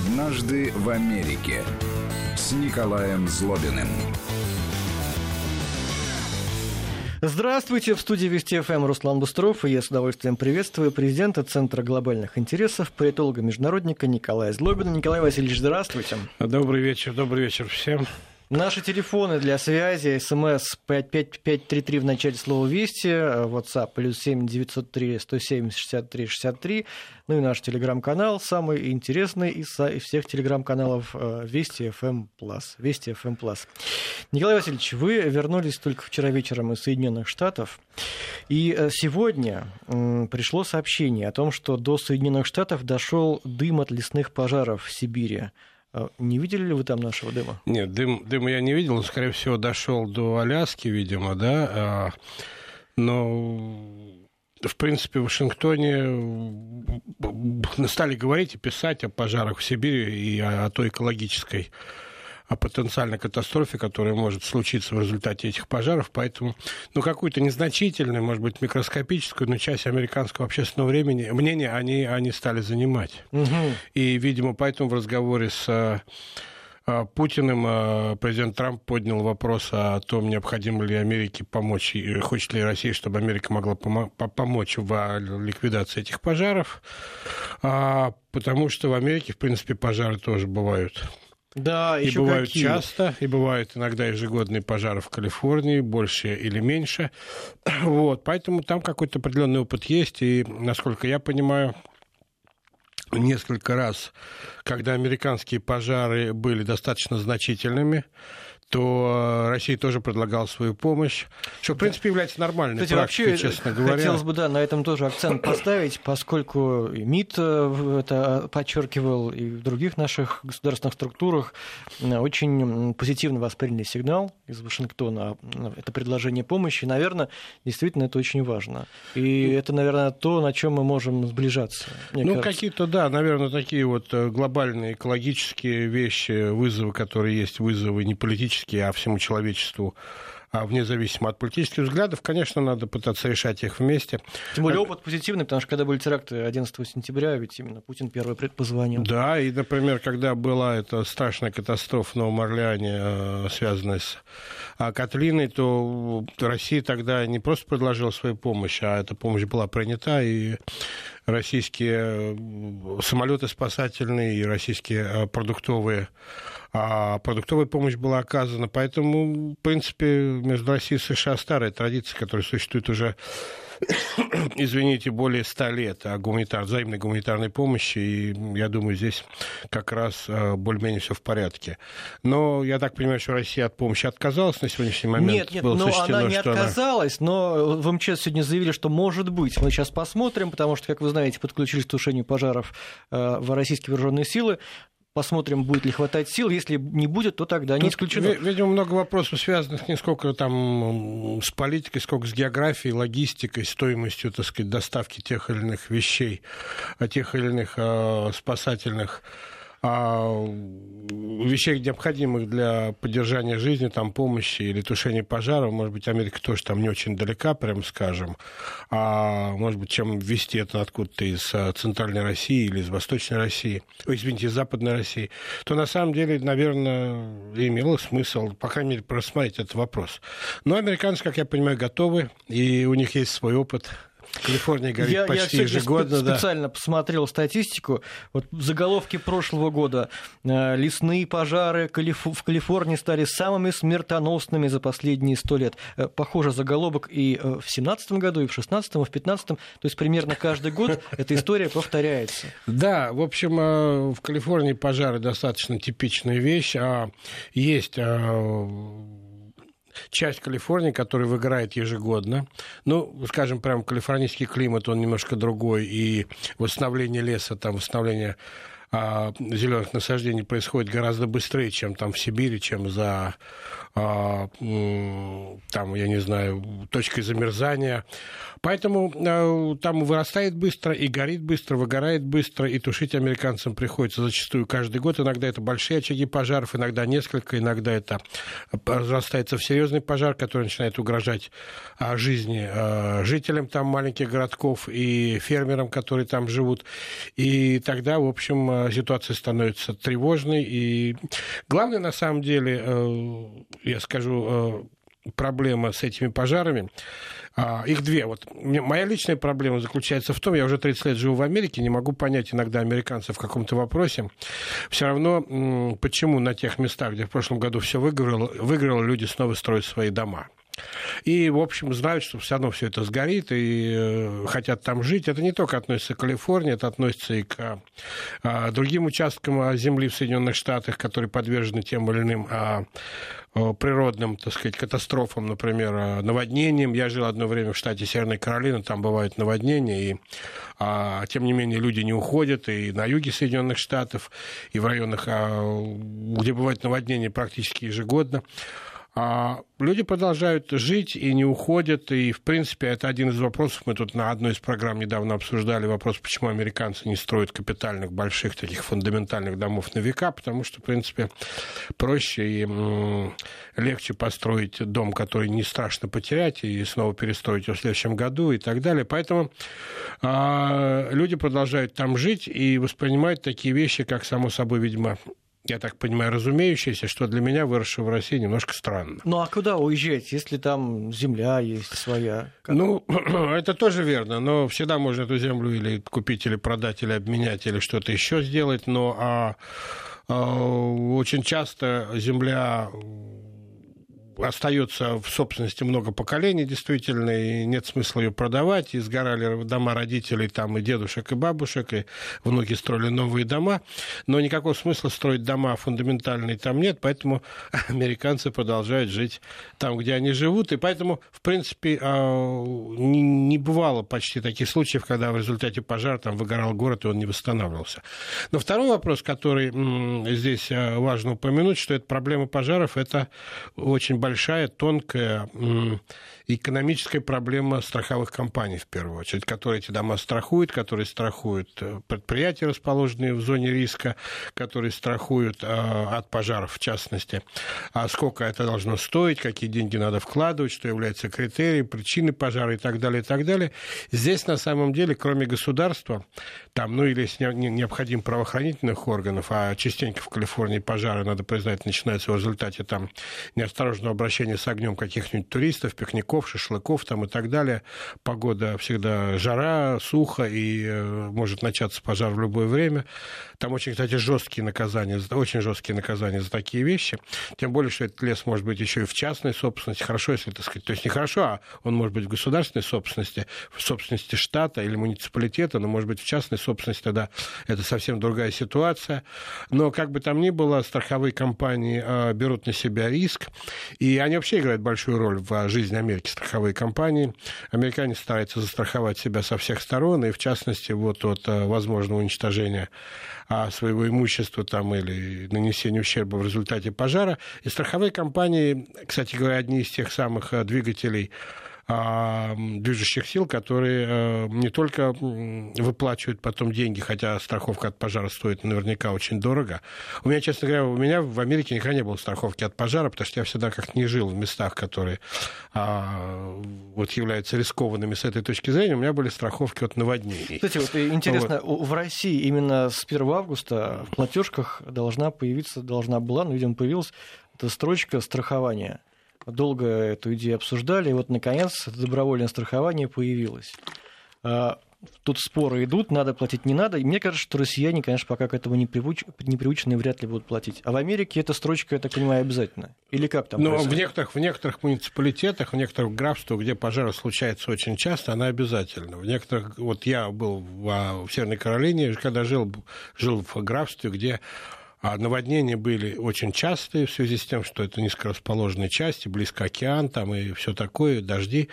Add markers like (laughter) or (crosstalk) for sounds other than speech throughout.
«Однажды в Америке» с Николаем Злобиным. Здравствуйте, в студии Вести ФМ Руслан Бустров, и я с удовольствием приветствую президента Центра глобальных интересов, политолога-международника Николая Злобина. Николай Васильевич, здравствуйте. Добрый вечер, добрый вечер всем. Наши телефоны для связи, смс 55533 в начале слова «Вести», WhatsApp плюс 7 903 170 63 63, ну и наш телеграм-канал, самый интересный из всех телеграм-каналов э, «Вести FM+». «Вести FM+.» Николай Васильевич, вы вернулись только вчера вечером из Соединенных Штатов, и э, сегодня пришло сообщение о том, что до Соединенных Штатов дошел дым от лесных пожаров в Сибири. А не видели ли вы там нашего дыма? Нет, дым, дыма я не видел. Он, скорее всего, дошел до Аляски, видимо, да. А, но в принципе, в Вашингтоне стали говорить и писать о пожарах в Сибири и о той экологической о потенциальной катастрофе, которая может случиться в результате этих пожаров. Поэтому, ну, какую-то незначительную, может быть, микроскопическую, но часть американского общественного времени, мнения они, они стали занимать. Угу. И, видимо, поэтому в разговоре с э, Путиным э, президент Трамп поднял вопрос о том, необходимо ли Америке помочь, и хочет ли Россия, чтобы Америка могла помочь в ликвидации этих пожаров, а, потому что в Америке, в принципе, пожары тоже бывают. Да, и бывают какие? часто, и бывают иногда ежегодные пожары в Калифорнии, больше или меньше. (clears throat) Вот, поэтому там какой-то определенный опыт есть, и, насколько я понимаю, несколько раз, когда американские пожары были достаточно значительными, то э, Россия тоже предлагала свою помощь, что, в принципе, является нормальной Кстати, практикой, вообще, честно говоря. Хотелось бы, да, на этом тоже акцент поставить, поскольку и МИД э, это подчеркивал, и в других наших государственных структурах э, очень позитивно восприняли сигнал из Вашингтона, это предложение помощи, и, наверное, действительно это очень важно. И это, наверное, то, на чем мы можем сближаться. ну, какие-то, да, наверное, такие вот глобальные экологические вещи, вызовы, которые есть, вызовы не политические, политически, а всему человечеству а вне зависимости от политических взглядов, конечно, надо пытаться решать их вместе. Тем более опыт позитивный, потому что когда были теракты 11 сентября, ведь именно Путин первый позвонил. Да, и, например, когда была эта страшная катастрофа в Новом Орлеане, э, связанная с а, Катлиной, то Россия тогда не просто предложила свою помощь, а эта помощь была принята, и российские самолеты спасательные и российские э, продуктовые а продуктовая помощь была оказана. Поэтому, в принципе, между Россией и США старая традиция, которая существует уже (coughs) извините, более ста лет о гуманитар, взаимной гуманитарной помощи, и я думаю, здесь как раз э, более-менее все в порядке. Но я так понимаю, что Россия от помощи отказалась на сегодняшний момент? Нет, нет, Было но она не отказалась, она... но в МЧС сегодня заявили, что может быть. Мы сейчас посмотрим, потому что, как вы знаете, подключились к тушению пожаров э, в российские вооруженные силы. Посмотрим, будет ли хватать сил. Если не будет, то тогда не исключено. Видимо, много вопросов, связанных не сколько там с политикой, сколько с географией, логистикой, стоимостью, так сказать, доставки тех или иных вещей, тех или иных э, спасательных а вещей, необходимых для поддержания жизни, там, помощи или тушения пожаров, может быть, Америка тоже там не очень далека, прям скажем, а может быть, чем ввести это откуда-то из а, Центральной России или из Восточной России, ой, извините, из Западной России, то на самом деле, наверное, имело смысл, по крайней мере, просмотреть этот вопрос. Но американцы, как я понимаю, готовы, и у них есть свой опыт Калифорния горит я, почти я ежегодно. Я специально да. посмотрел статистику. Вот в заголовке прошлого года э, лесные пожары в Калифорнии стали самыми смертоносными за последние сто лет. Э, похоже, заголовок и э, в 2017 году, и в 2016, и в 2015. То есть примерно каждый год эта история повторяется. Да, в общем, в Калифорнии пожары достаточно типичная вещь. А есть часть Калифорнии, которая выгорает ежегодно. Ну, скажем, прям калифорнийский климат, он немножко другой, и восстановление леса, там, восстановление а, зеленых насаждений происходит гораздо быстрее, чем там в Сибири, чем за а, там, я не знаю, точкой замерзания. Поэтому а, там вырастает быстро и горит быстро, выгорает быстро, и тушить американцам приходится зачастую каждый год. Иногда это большие очаги пожаров, иногда несколько, иногда это разрастается в серьезный пожар, который начинает угрожать жизни жителям там маленьких городков и фермерам, которые там живут. И тогда, в общем, ситуация становится тревожной. И главное, на самом деле, я скажу, проблема с этими пожарами. А, их две. Вот моя личная проблема заключается в том, я уже 30 лет живу в Америке, не могу понять иногда американцев в каком-то вопросе. Все равно, почему на тех местах, где в прошлом году все выиграло, выиграло люди снова строят свои дома. И, в общем, знают, что все равно все это сгорит и э, хотят там жить. Это не только относится к Калифорнии, это относится и к а, другим участкам а, земли в Соединенных Штатах, которые подвержены тем или иным а, природным, так сказать, катастрофам, например, наводнениям. Я жил одно время в штате Северная Каролина, там бывают наводнения, и а, тем не менее люди не уходят и на юге Соединенных Штатов, и в районах, а, где бывают наводнения практически ежегодно. А люди продолжают жить и не уходят. И, в принципе, это один из вопросов. Мы тут на одной из программ недавно обсуждали вопрос, почему американцы не строят капитальных, больших, таких фундаментальных домов на века, потому что, в принципе, проще и легче построить дом, который не страшно потерять, и снова перестроить его в следующем году и так далее. Поэтому а, люди продолжают там жить и воспринимают такие вещи, как, само собой, видимо, я так понимаю, разумеющееся, что для меня, выросшего в России, немножко странно. Ну а куда уезжать, если там земля есть своя? Как? Ну, (clears throat) это тоже верно, но всегда можно эту землю или купить, или продать, или обменять, или что-то еще сделать, но а, а, очень часто земля остается в собственности много поколений, действительно, и нет смысла ее продавать. И сгорали дома родителей, там и дедушек, и бабушек, и внуки строили новые дома. Но никакого смысла строить дома фундаментальные там нет, поэтому (laughs) американцы продолжают жить там, где они живут. И поэтому, в принципе, а, не бывало почти таких случаев, когда в результате пожара там выгорал город, и он не восстанавливался. Но второй вопрос, который здесь а, важно упомянуть, что это проблема пожаров, это очень большая большая, тонкая экономическая проблема страховых компаний, в первую очередь, которые эти дома страхуют, которые страхуют э, предприятия, расположенные в зоне риска, которые страхуют э, от пожаров, в частности. А сколько это должно стоить, какие деньги надо вкладывать, что является критерием, причиной пожара и так далее, и так далее. Здесь, на самом деле, кроме государства, там, ну или если необходим правоохранительных органов, а частенько в Калифорнии пожары, надо признать, начинаются в результате там неосторожного обращения с огнем каких-нибудь туристов, пикников, шашлыков там и так далее. Погода всегда жара, сухо, и э, может начаться пожар в любое время. Там очень, кстати, жесткие наказания, очень жесткие наказания за такие вещи. Тем более, что этот лес может быть еще и в частной собственности. Хорошо, если, так сказать, то есть не хорошо, а он может быть в государственной собственности, в собственности штата или муниципалитета, но может быть в частной собственности, тогда это совсем другая ситуация. Но как бы там ни было, страховые компании э, берут на себя риск, и они вообще играют большую роль в жизни Америки, страховые компании. Американец стараются застраховать себя со всех сторон, и в частности вот от э, возможного уничтожения а, своего имущества там, или нанесения ущерба в результате пожара. И страховые компании, кстати говоря, одни из тех самых э, двигателей движущих сил, которые э, не только выплачивают потом деньги, хотя страховка от пожара стоит наверняка очень дорого. У меня, честно говоря, у меня в Америке никогда не было страховки от пожара, потому что я всегда как-то не жил в местах, которые а, вот являются рискованными с этой точки зрения. У меня были страховки от наводнений. Кстати, вот интересно, вот. в России именно с 1 августа в платежках должна появиться, должна была, но, видимо, появилась эта строчка страхования долго эту идею обсуждали, и вот, наконец, это добровольное страхование появилось. А, тут споры идут, надо платить, не надо. И мне кажется, что россияне, конечно, пока к этому не, привуч... не приучены и вряд ли будут платить. А в Америке эта строчка, я так понимаю, обязательно. Или как там? Ну, в некоторых, в некоторых муниципалитетах, в некоторых графствах, где пожары случаются очень часто, она обязательна. В некоторых, вот я был в, в Северной Каролине, когда жил, жил в графстве, где а наводнения были очень частые в связи с тем, что это низкорасположенные части, близко океан там и все такое, дожди,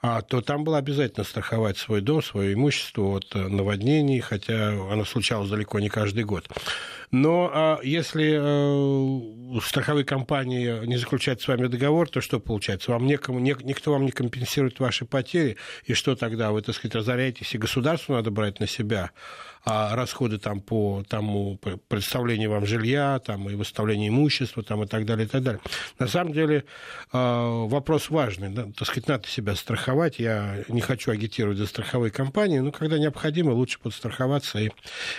а, то там было обязательно страховать свой дом, свое имущество от наводнений, хотя оно случалось далеко не каждый год. Но а, если а, страховые компании не заключают с вами договор, то что получается? Вам некому, не, никто вам не компенсирует ваши потери, и что тогда? Вы, так сказать, разоряетесь, и государству надо брать на себя а расходы там по тому представлению вам жилья, там, и выставлению имущества там, и так далее, и так далее. На самом деле а, вопрос важный. Да, так сказать, надо себя страховать. Я не хочу агитировать за страховые компании, но когда необходимо, лучше подстраховаться. И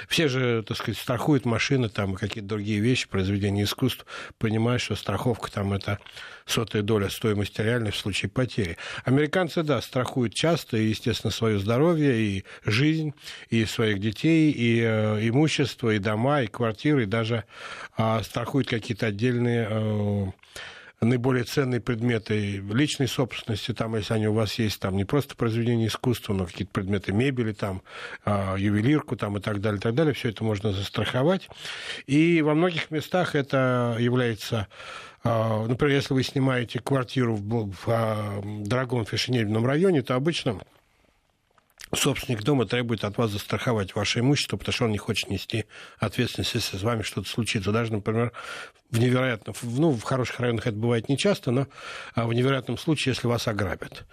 все же, так сказать, страхуют машины там, и какие-то другие вещи, произведения искусств, понимая, что страховка там это сотая доля стоимости реальной в случае потери. Американцы, да, страхуют часто, и, естественно, свое здоровье, и жизнь, и своих детей, и э, имущество, и дома, и квартиры, и даже э, страхуют какие-то отдельные э, наиболее ценные предметы личной собственности, там, если они у вас есть, там не просто произведения искусства, но какие-то предметы мебели, там, э, ювелирку там, и так далее, и так далее, все это можно застраховать. И во многих местах это является а, например, если вы снимаете квартиру в, в, а, дорогом фешенебельном районе, то обычно собственник дома требует от вас застраховать ваше имущество, потому что он не хочет нести ответственность, если с вами что-то случится. Даже, например, в невероятном, ну, в хороших районах это бывает нечасто, но а в невероятном случае, если вас ограбят,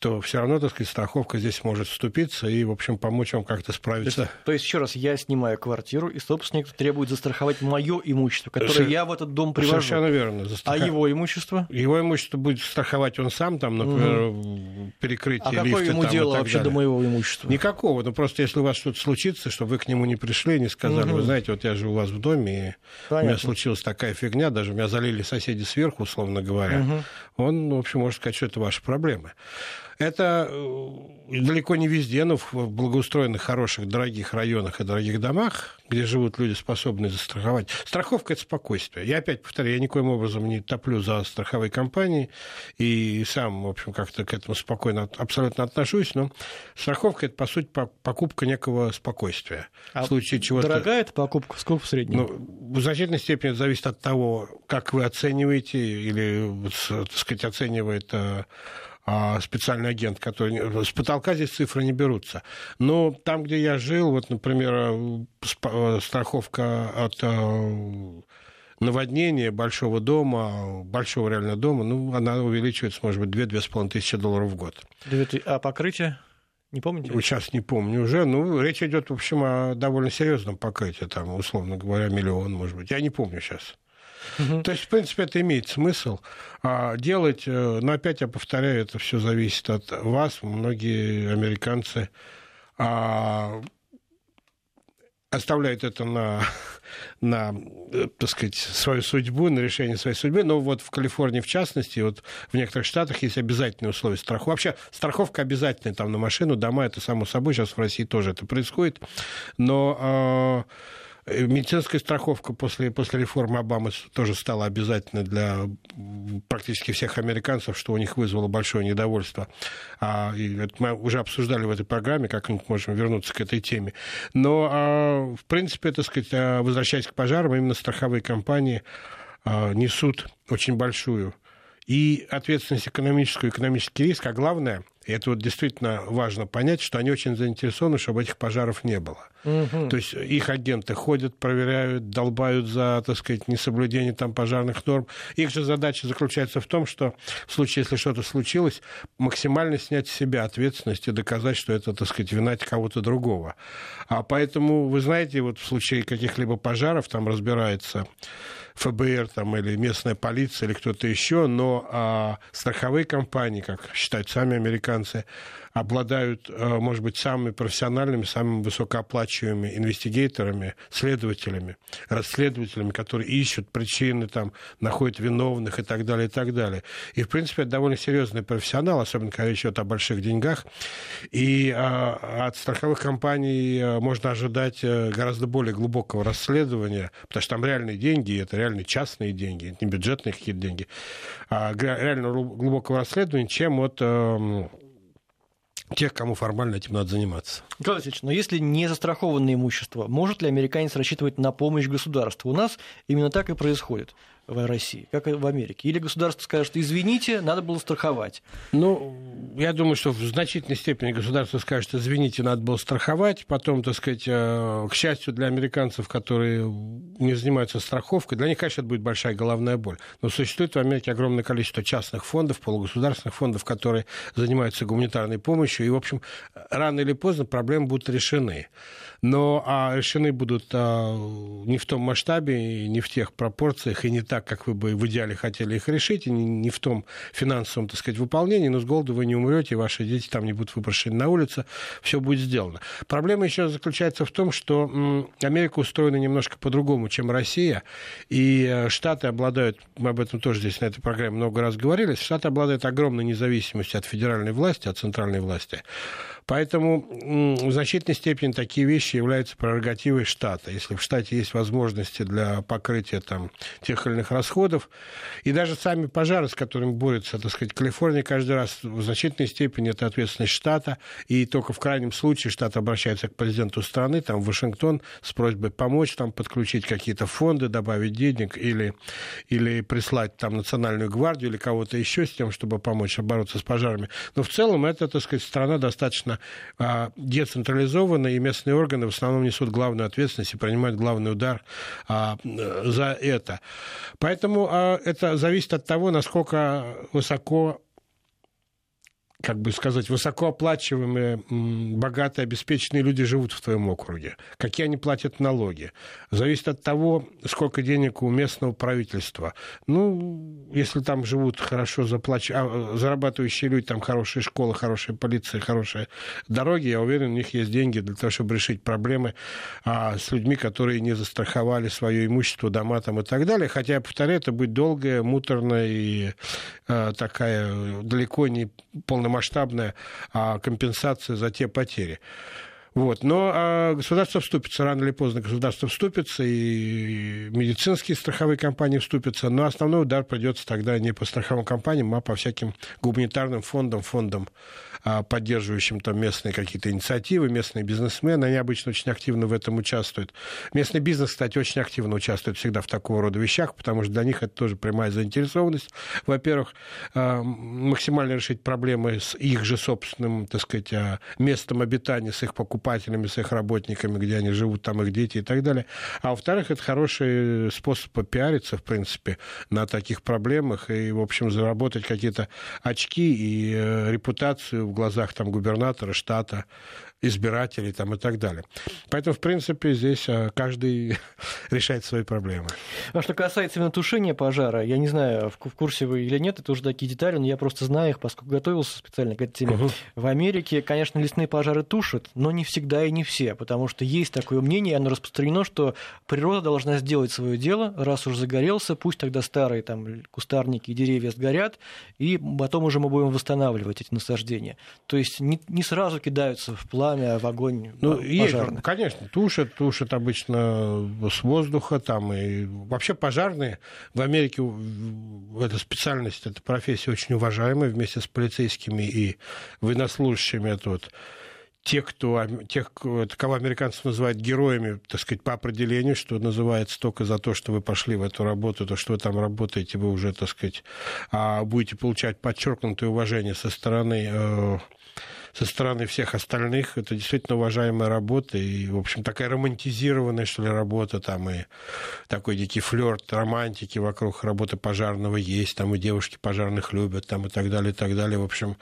то все равно, так сказать, страховка здесь может вступиться и, в общем, помочь вам как-то справиться. То есть, то есть еще раз, я снимаю квартиру, и собственник требует застраховать мое имущество, которое Шер... я в этот дом привожу. Совершенно верно. Застрах... А его имущество? Его имущество будет страховать он сам, там, например, угу. перекрытие а лифта. А какое ему там, дело вообще далее. до моего имущества? Никакого. Ну, просто если у вас что-то случится, чтобы вы к нему не пришли, не сказали, угу. вы знаете, вот я живу у вас в доме, и Понятно. у меня случилась такая фигня, даже меня залили соседи сверху, условно говоря, угу. он, в общем, может сказать, что это ваши проблемы. Это э, далеко не везде, но в благоустроенных, хороших, дорогих районах и дорогих домах, где живут люди, способные застраховать. Страховка – это спокойствие. Я опять повторяю, я никоим образом не топлю за страховые компании и сам, в общем, как-то к этому спокойно абсолютно отношусь, но страховка – это, по сути, покупка некого спокойствия. А в случае чего дорогая эта покупка? Сколько в среднем? Ну, в значительной степени зависит от того, как вы оцениваете или, так сказать, оценивает э, специальный агент, который... С потолка здесь цифры не берутся. Но там, где я жил, вот, например, э, э, страховка от э, наводнения большого дома, большого реально дома, ну, она увеличивается, может быть, 2-2,5 тысячи долларов в год. А покрытие? Не помните? Сейчас не помню уже. Ну, речь идет, в общем, о довольно серьезном покрытии, там, условно говоря, миллион, может быть. Я не помню сейчас. Угу. То есть, в принципе, это имеет смысл а, делать. Э, но опять я повторяю, это все зависит от вас. Многие американцы а, оставляют это на, (laughs) на, э, так сказать, свою судьбу, на решение своей судьбы. Но вот в Калифорнии, в частности, вот в некоторых штатах есть обязательные условия страховки. Вообще, страховка обязательная там на машину, дома, это само собой. Сейчас в России тоже это происходит. Но... Э, медицинская страховка после, после реформы Обамы тоже стала обязательной для практически всех американцев, что у них вызвало большое недовольство. А, и это мы уже обсуждали в этой программе, как мы можем вернуться к этой теме. Но, а, в принципе, так сказать, а, возвращаясь к пожарам, именно страховые компании а, несут очень большую и ответственность экономическую, экономический риск, а главное, и это вот действительно важно понять, что они очень заинтересованы, чтобы этих пожаров не было. Угу. То есть их агенты ходят, проверяют, долбают за, так сказать, несоблюдение там пожарных норм. Их же задача заключается в том, что в случае, если что-то случилось, максимально снять с себя ответственность и доказать, что это, так сказать, вина кого-то другого. А поэтому, вы знаете, вот в случае каких-либо пожаров там разбирается ФБР там, или местная полиция или кто-то еще, но а, страховые компании, как считают сами американцы, обладают, э, может быть, самыми профессиональными, самыми высокооплачиваемыми инвестигейторами, следователями, расследователями, которые ищут причины, там, находят виновных и так далее, и так далее. И, в принципе, это довольно серьезный профессионал, особенно когда речь идет о больших деньгах. И а, от страховых компаний э, можно ожидать э, гораздо более глубокого расследования, потому что там реальные деньги, это реальные частные деньги, это не бюджетные какие-то деньги, а реально глубокого расследования, чем от эм, тех, кому формально этим надо заниматься. Николай Васильевич, но если не застрахованное имущество, может ли американец рассчитывать на помощь государства? У нас именно так и происходит. В России, как в Америке? Или государство скажет, извините, надо было страховать? Ну, я думаю, что в значительной степени государство скажет, извините, надо было страховать. Потом, так сказать, э, к счастью для американцев, которые не занимаются страховкой, для них, конечно, это будет большая головная боль. Но существует в Америке огромное количество частных фондов, полугосударственных фондов, которые занимаются гуманитарной помощью. И, в общем, рано или поздно проблемы будут решены. Но а решены будут а, не в том масштабе, не в тех пропорциях, и не так, как вы бы в идеале хотели их решить, и не, не в том финансовом, так сказать, выполнении, но с голоду вы не умрете, ваши дети там не будут выброшены на улицу, все будет сделано. Проблема еще заключается в том, что м, Америка устроена немножко по-другому, чем Россия, и э, Штаты обладают, мы об этом тоже здесь на этой программе много раз говорили, Штаты обладают огромной независимостью от федеральной власти, от центральной власти. Поэтому в значительной степени такие вещи являются прерогативой штата. Если в штате есть возможности для покрытия там, тех или иных расходов, и даже сами пожары, с которыми борется, так сказать, Калифорния каждый раз в значительной степени это ответственность штата, и только в крайнем случае штат обращается к президенту страны, там, в Вашингтон, с просьбой помочь, там, подключить какие-то фонды, добавить денег или, или прислать там национальную гвардию или кого-то еще с тем, чтобы помочь бороться с пожарами. Но в целом это, так сказать, страна достаточно а, децентрализованы, и местные органы в основном несут главную ответственность и принимают главный удар а, за это. Поэтому а, это зависит от того, насколько высоко как бы сказать, высокооплачиваемые, богатые, обеспеченные люди живут в твоем округе, какие они платят налоги. Зависит от того, сколько денег у местного правительства. Ну, если там живут хорошо заплач... а, зарабатывающие люди, там хорошая школа, хорошая полиция, хорошие дороги, я уверен, у них есть деньги для того, чтобы решить проблемы а, с людьми, которые не застраховали свое имущество, дома там и так далее. Хотя, я повторяю, это будет долгая, муторная и а, такая далеко не полная масштабная а, компенсация за те потери. Вот. Но а государство вступится, рано или поздно государство вступится, и медицинские страховые компании вступятся, но основной удар придется тогда не по страховым компаниям, а по всяким гуманитарным фондам, фондам поддерживающим там местные какие-то инициативы, местные бизнесмены, они обычно очень активно в этом участвуют. Местный бизнес, кстати, очень активно участвует всегда в такого рода вещах, потому что для них это тоже прямая заинтересованность. Во-первых, а, максимально решить проблемы с их же собственным, так сказать, а, местом обитания, с их покупателями, с их работниками, где они живут, там их дети и так далее. А во-вторых, это хороший способ попиариться, в принципе, на таких проблемах и, в общем, заработать какие-то очки и э, репутацию в глазах там, губернатора штата, избирателей там, и так далее. Поэтому, в принципе, здесь а, каждый (laughs) решает свои проблемы. А что касается именно тушения пожара, я не знаю, в курсе вы или нет, это уже такие детали, но я просто знаю их, поскольку готовился специально к этой теме. Угу. В Америке, конечно, лесные пожары тушат, но не всегда и не все, потому что есть такое мнение, оно распространено, что природа должна сделать свое дело, раз уж загорелся, пусть тогда старые там кустарники и деревья сгорят, и потом уже мы будем восстанавливать эти насаждения. То есть не, не сразу кидаются в план пламя, в огонь ну, пожарный. Есть, конечно, тушат, тушат обычно с воздуха там. И вообще пожарные в Америке эта специальность, эта профессия очень уважаемая вместе с полицейскими и военнослужащими. Это вот те, кто, тех, кого американцы называют героями, так сказать, по определению, что называется только за то, что вы пошли в эту работу, то, что вы там работаете, вы уже, так сказать, а, будете получать подчеркнутое уважение со стороны э, со стороны всех остальных. Это действительно уважаемая работа и, в общем, такая романтизированная, что ли, работа там и такой дикий флерт романтики вокруг работы пожарного есть, там и девушки пожарных любят, там и так далее, и так далее. В общем,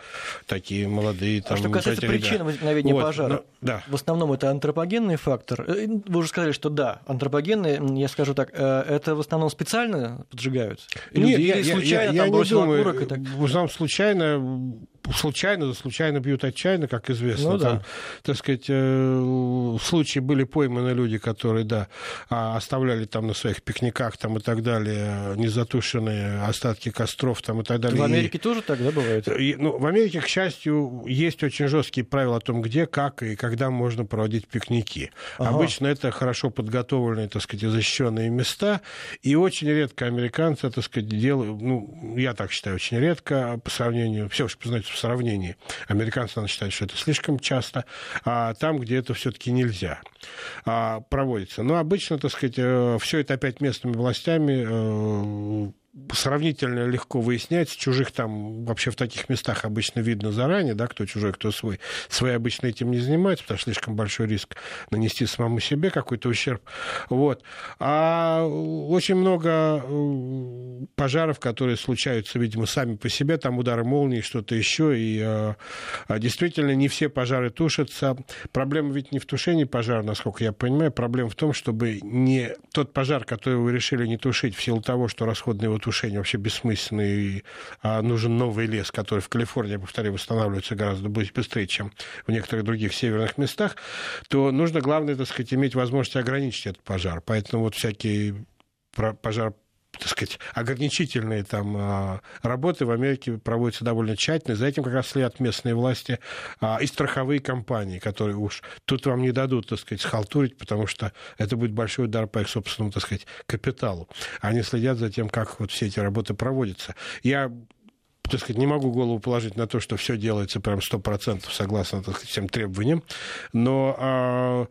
такие молодые. Там, а что касается причин возникновения вот, пожара, ну, да. в основном это антропогенный фактор. Э, вы уже сказали, что да, антропогенный, я скажу так, э, это в основном специально поджигают? Люди, Нет, я, случайно я, я, там я думаю, окурок и так... В основном случайно случайно, случайно бьют отчаянно, как известно. Ну, да. Там, так сказать, э, в случае были пойманы люди, которые, да, а, оставляли там на своих пикниках там и так далее незатушенные остатки костров там и так далее. В Америке и, тоже тогда бывает? И, ну, в Америке, к счастью, есть очень жесткие правила о том, где, как и когда можно проводить пикники. Ага. Обычно это хорошо подготовленные, так сказать, защищенные места, и очень редко американцы, так сказать, делают, ну, я так считаю, очень редко по сравнению, все уж, знаете, сравнении. Американцы надо считать, что это слишком часто, а там, где это все-таки нельзя, а, проводится. Но обычно, так сказать, э, все это опять местными властями э, сравнительно легко выяснять. Чужих там вообще в таких местах обычно видно заранее, да, кто чужой, кто свой. Свои обычно этим не занимаются, потому что слишком большой риск нанести самому себе какой-то ущерб. Вот. А очень много пожаров, которые случаются, видимо, сами по себе, там удары молнии, что-то еще, и а, а действительно не все пожары тушатся. Проблема ведь не в тушении пожара, насколько я понимаю, проблема в том, чтобы не тот пожар, который вы решили не тушить в силу того, что расходный его тушение вообще бессмысленный, а нужен новый лес, который в Калифорнии, я повторяю, восстанавливается гораздо быстрее, чем в некоторых других северных местах, то нужно, главное, так сказать, иметь возможность ограничить этот пожар. Поэтому вот всякие пожар так сказать, ограничительные там а, работы в Америке проводятся довольно тщательно. За этим как раз следят местные власти а, и страховые компании, которые уж тут вам не дадут, так сказать, схалтурить, потому что это будет большой удар по их собственному, так сказать, капиталу. Они следят за тем, как вот все эти работы проводятся. Я так сказать, не могу голову положить на то, что все делается прям сто процентов согласно так сказать, всем требованиям, но а,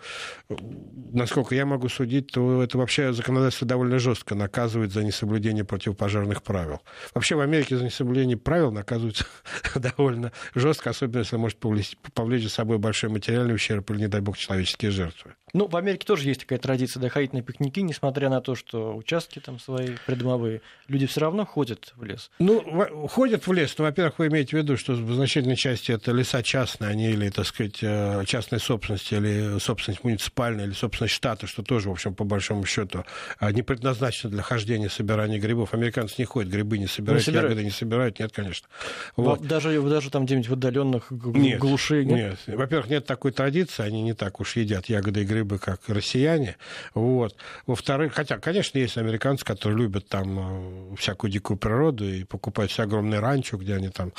насколько я могу судить, то это вообще законодательство довольно жестко наказывает за несоблюдение противопожарных правил. Вообще в Америке за несоблюдение правил наказываются (laughs) довольно жестко, особенно если может повлечь за собой большой материальный ущерб или, не дай бог, человеческие жертвы. Ну, в Америке тоже есть такая традиция доходить на пикники, несмотря на то, что участки там свои придомовые. Люди все равно ходят в лес. Ну, ходят в лес. Ну, во-первых, вы имеете в виду, что в значительной части это леса частные, они или, так сказать, э, частной собственности, или собственность муниципальная, или собственность штата, что тоже, в общем, по большому счету, а, не предназначено для хождения, собирания грибов. Американцы не ходят, грибы не собирают, не собирают. ягоды не собирают, нет, конечно. Вот. Даже, даже там где-нибудь в отдаленных глуши нет? Нет. Во-первых, нет такой традиции, они не так уж едят ягоды и грибы бы как россияне. Вот. Во-вторых, хотя, конечно, есть американцы, которые любят там э, всякую дикую природу и покупают все огромные ранчо, где они там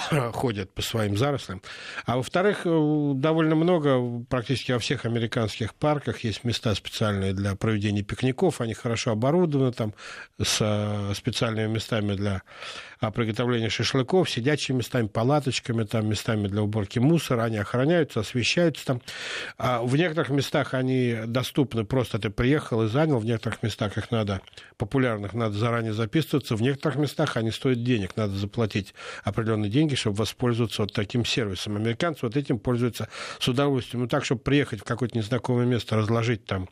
(coughs) ходят по своим зарослям. А во-вторых, э, довольно много, практически во всех американских парках есть места специальные для проведения пикников. Они хорошо оборудованы там с э, специальными местами для приготовления шашлыков, сидячими местами, палаточками, там, местами для уборки мусора. Они охраняются, освещаются там. А в некоторых местах они доступны, просто ты приехал и занял, в некоторых местах их надо, популярных, надо заранее записываться, в некоторых местах они стоят денег, надо заплатить определенные деньги, чтобы воспользоваться вот таким сервисом. Американцы вот этим пользуются с удовольствием. Ну так, чтобы приехать в какое-то незнакомое место, разложить там,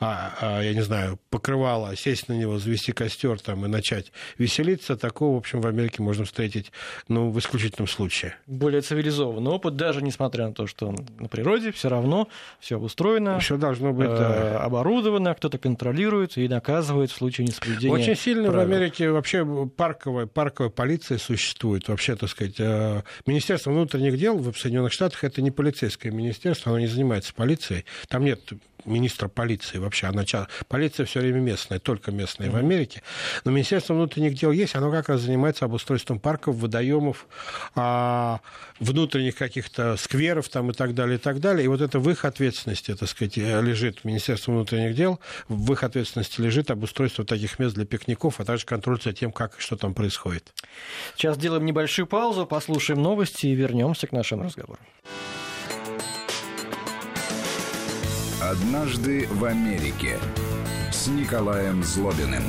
а, а, я не знаю, покрывало, сесть на него, завести костер там и начать веселиться, такого, в общем, в Америке можно встретить, ну, в исключительном случае. Более цивилизованный опыт, даже несмотря на то, что на природе, все равно все обустроено, все должно быть да. Э, оборудовано, кто-то контролирует и наказывает в случае несоблюдения. Очень сильно правил. в Америке вообще парковая, парковая полиция существует. Вообще, так сказать, э, Министерство внутренних дел в Соединенных Штатах это не полицейское министерство, оно не занимается полицией. Там нет министра полиции вообще. Она, полиция все время местная, только местная mm-hmm. в Америке. Но Министерство внутренних дел есть, оно как раз занимается обустройством парков, водоемов, а, внутренних каких-то скверов там и так далее, и так далее. И вот это в их ответственности, так сказать, лежит Министерство внутренних дел, в их ответственности лежит обустройство таких мест для пикников, а также контроль за тем, как и что там происходит. Сейчас сделаем небольшую паузу, послушаем новости и вернемся к нашему разговору. «Однажды в Америке» с Николаем Злобиным.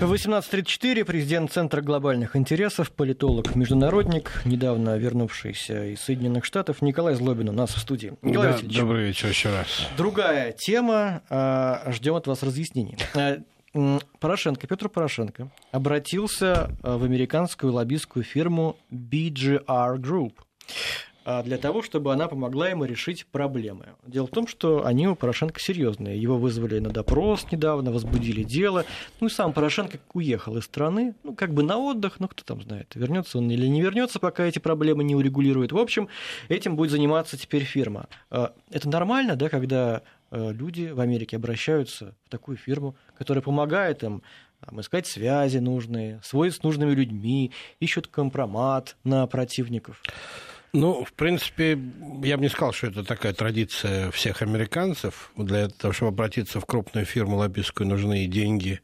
В 18.34 президент Центра глобальных интересов, политолог-международник, недавно вернувшийся из Соединенных Штатов, Николай Злобин у нас в студии. Николай да, добрый вечер еще раз. Другая тема. А, Ждем от вас разъяснений. А, Порошенко, Петр Порошенко обратился а, в американскую лоббистскую фирму BGR Group для того, чтобы она помогла ему решить проблемы. Дело в том, что они у Порошенко серьезные. Его вызвали на допрос недавно, возбудили дело. Ну и сам Порошенко уехал из страны, ну как бы на отдых, ну кто там знает, вернется он или не вернется, пока эти проблемы не урегулирует. В общем, этим будет заниматься теперь фирма. А, это нормально, да, когда а, люди в Америке обращаются в такую фирму, которая помогает им там, искать связи нужные, свой с нужными людьми, ищут компромат на противников. Ну, в принципе, я бы не сказал, что это такая традиция всех американцев. Для того, чтобы обратиться в крупную фирму лоббистскую, нужны и деньги,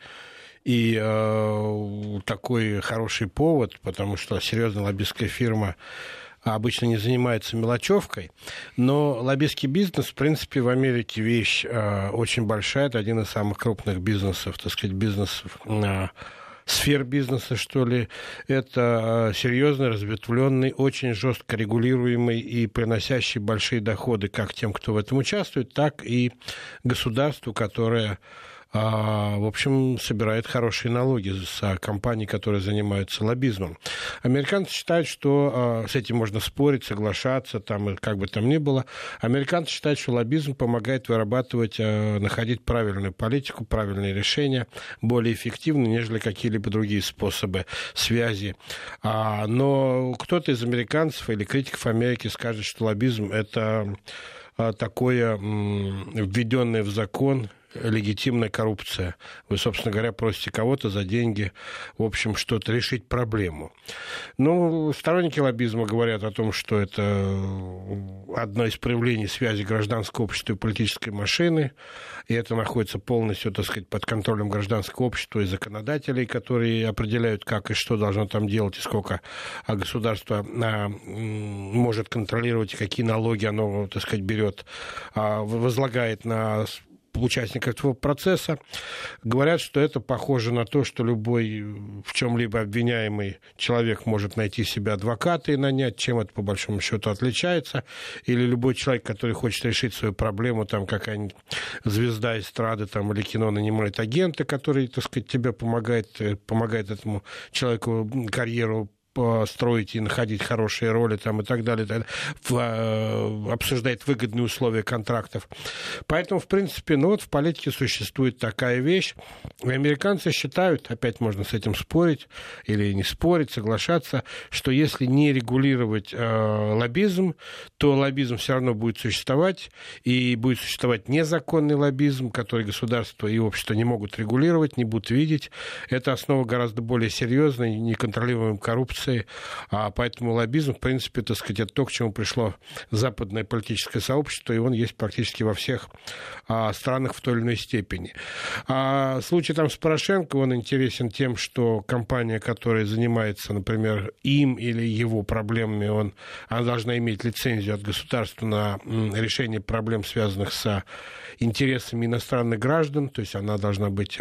и э, такой хороший повод, потому что серьезная лоббистская фирма обычно не занимается мелочевкой, но лоббистский бизнес, в принципе, в Америке вещь э, очень большая, это один из самых крупных бизнесов, так сказать, бизнесов э, сфер бизнеса, что ли, это э, серьезный, разветвленный, очень жестко регулируемый и приносящий большие доходы как тем, кто в этом участвует, так и государству, которое а, в общем, собирает хорошие налоги с компаний, которые занимаются лоббизмом. Американцы считают, что а, с этим можно спорить, соглашаться, там, как бы там ни было. Американцы считают, что лоббизм помогает вырабатывать, а, находить правильную политику, правильные решения, более эффективно, нежели какие-либо другие способы связи. Но кто-то из американцев или критиков Америки скажет, что лоббизм – это такое введенное в закон легитимная коррупция. Вы, собственно говоря, просите кого-то за деньги, в общем, что-то решить проблему. Ну, сторонники лоббизма говорят о том, что это одно из проявлений связи гражданского общества и политической машины, и это находится полностью, так сказать, под контролем гражданского общества и законодателей, которые определяют, как и что должно там делать, и сколько а государство а, может контролировать, какие налоги оно, так сказать, берет, а, возлагает на участников этого процесса, говорят, что это похоже на то, что любой в чем-либо обвиняемый человек может найти себе адвоката и нанять, чем это по большому счету отличается, или любой человек, который хочет решить свою проблему, там какая-нибудь звезда эстрады там, или кино нанимает агента, который, так сказать, тебе помогает, э, помогает этому человеку карьеру строить и находить хорошие роли там, и так далее, так, в, э, обсуждать выгодные условия контрактов. Поэтому, в принципе, ну вот в политике существует такая вещь. Американцы считают, опять можно с этим спорить или не спорить, соглашаться, что если не регулировать э, лоббизм, то лоббизм все равно будет существовать, и будет существовать незаконный лоббизм, который государство и общество не могут регулировать, не будут видеть. Это основа гораздо более серьезной, неконтролируемой коррупции коррупции, а поэтому лоббизм, в принципе, так сказать, это то, к чему пришло западное политическое сообщество, и он есть практически во всех а, странах в той или иной степени. А случай там с Порошенко, он интересен тем, что компания, которая занимается, например, им или его проблемами, он, она должна иметь лицензию от государства на решение проблем, связанных с интересами иностранных граждан, то есть она должна быть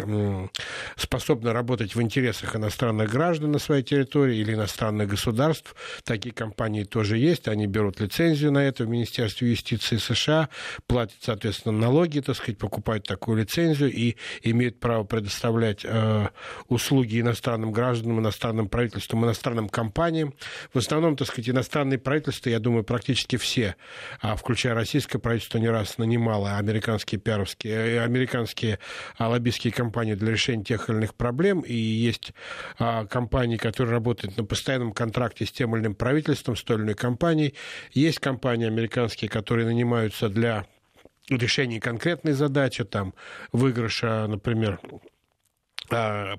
способна работать в интересах иностранных граждан на своей территории или иностранных иностранных государств. Такие компании тоже есть. Они берут лицензию на это в Министерстве юстиции США, платят, соответственно, налоги, так сказать, покупают такую лицензию и имеют право предоставлять э, услуги иностранным гражданам, иностранным правительствам, иностранным компаниям. В основном, так сказать, иностранные правительства, я думаю, практически все, а, включая российское правительство, не раз нанимало американские пиаровские, э, американские а, лоббистские компании для решения тех или иных проблем. И есть а, компании, которые работают на постоянном контракте с тем или иным правительством, с той или иной компанией. Есть компании американские, которые нанимаются для решения конкретной задачи, там, выигрыша, например,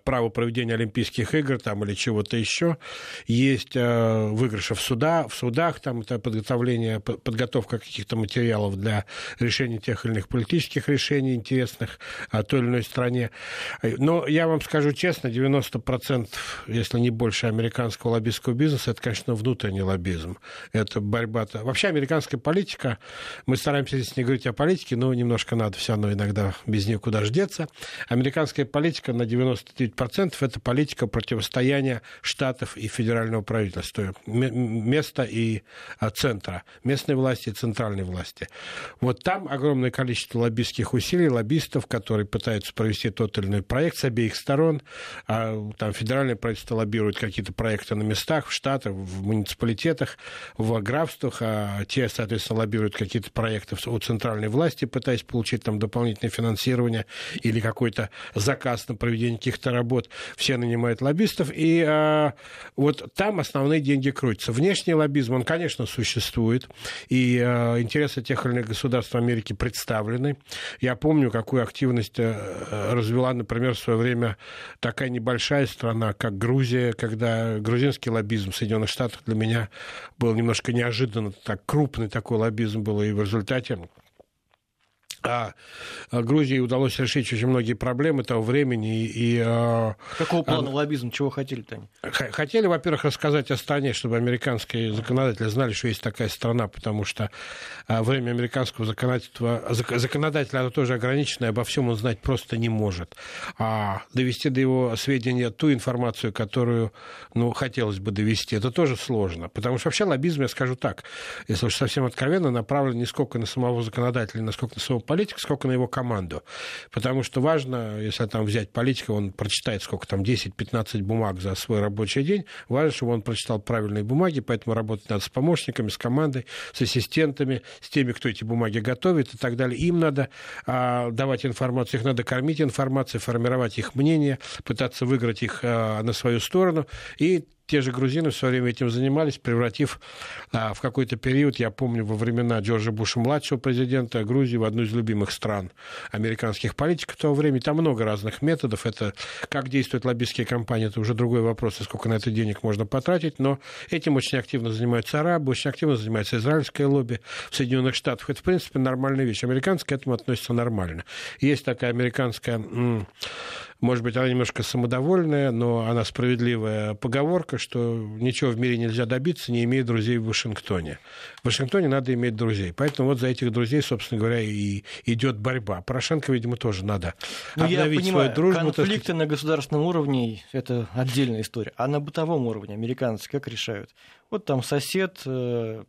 право проведения Олимпийских игр там, или чего-то еще. Есть э, выигрыши в, суда, в судах, там это подготовление, подготовка каких-то материалов для решения тех или иных политических решений интересных о той или иной стране. Но я вам скажу честно, 90%, если не больше американского лоббистского бизнеса, это, конечно, внутренний лоббизм. Это борьба... -то... Вообще американская политика, мы стараемся здесь не говорить о политике, но немножко надо все равно иногда без нее куда ждется. Американская политика на 99% это политика противостояния штатов и федерального правительства, места и а, центра, местной власти и центральной власти. Вот там огромное количество лоббистских усилий, лоббистов, которые пытаются провести тот или иной проект с обеих сторон. А, там федеральное правительство лоббирует какие-то проекты на местах, в штатах, в муниципалитетах, в графствах, а те, соответственно, лоббируют какие-то проекты у центральной власти, пытаясь получить там дополнительное финансирование или какой-то заказ на проведение проведения каких-то работ все нанимают лоббистов, и а, вот там основные деньги крутятся. Внешний лоббизм, он, конечно, существует, и а, интересы тех или иных государств Америки представлены. Я помню, какую активность а, развела, например, в свое время такая небольшая страна, как Грузия, когда грузинский лоббизм в Соединенных Штатах для меня был немножко неожиданно, так крупный такой лоббизм был, и в результате а, а Грузии удалось решить очень многие проблемы того времени. И, а, Какого плана а, лоббизм? Чего хотели-то они? Хотели, во-первых, рассказать о стране, чтобы американские законодатели знали, что есть такая страна, потому что время американского законодательства, законодателя оно тоже ограничено, и обо всем он знать просто не может. А довести до его сведения ту информацию, которую ну, хотелось бы довести, это тоже сложно. Потому что вообще лоббизм, я скажу так, если уж совсем откровенно, направлен не сколько на самого законодателя, насколько на самого политика, сколько на его команду. Потому что важно, если там взять политика, он прочитает сколько там, 10-15 бумаг за свой рабочий день, важно, чтобы он прочитал правильные бумаги, поэтому работать надо с помощниками, с командой, с ассистентами, с теми, кто эти бумаги готовит и так далее. Им надо а, давать информацию, их надо кормить информацией, формировать их мнение, пытаться выиграть их а, на свою сторону. И те же грузины в свое время этим занимались, превратив а, в какой-то период, я помню, во времена Джорджа Буша-младшего президента Грузии в одну из любимых стран американских политиков того времени. Там много разных методов. Это как действуют лоббистские компании, это уже другой вопрос, и сколько на это денег можно потратить. Но этим очень активно занимаются арабы, очень активно занимается израильское лобби в Соединенных Штатах. Это, в принципе, нормальная вещь. Американцы к этому относятся нормально. Есть такая американская может быть, она немножко самодовольная, но она справедливая поговорка, что ничего в мире нельзя добиться, не имея друзей в Вашингтоне. В Вашингтоне надо иметь друзей. Поэтому вот за этих друзей, собственно говоря, и идет борьба. Порошенко, видимо, тоже надо ну, обновить я понимаю, свою дружбу. Конфликты так... на государственном уровне – это отдельная история. А на бытовом уровне американцы как решают? Вот там сосед э,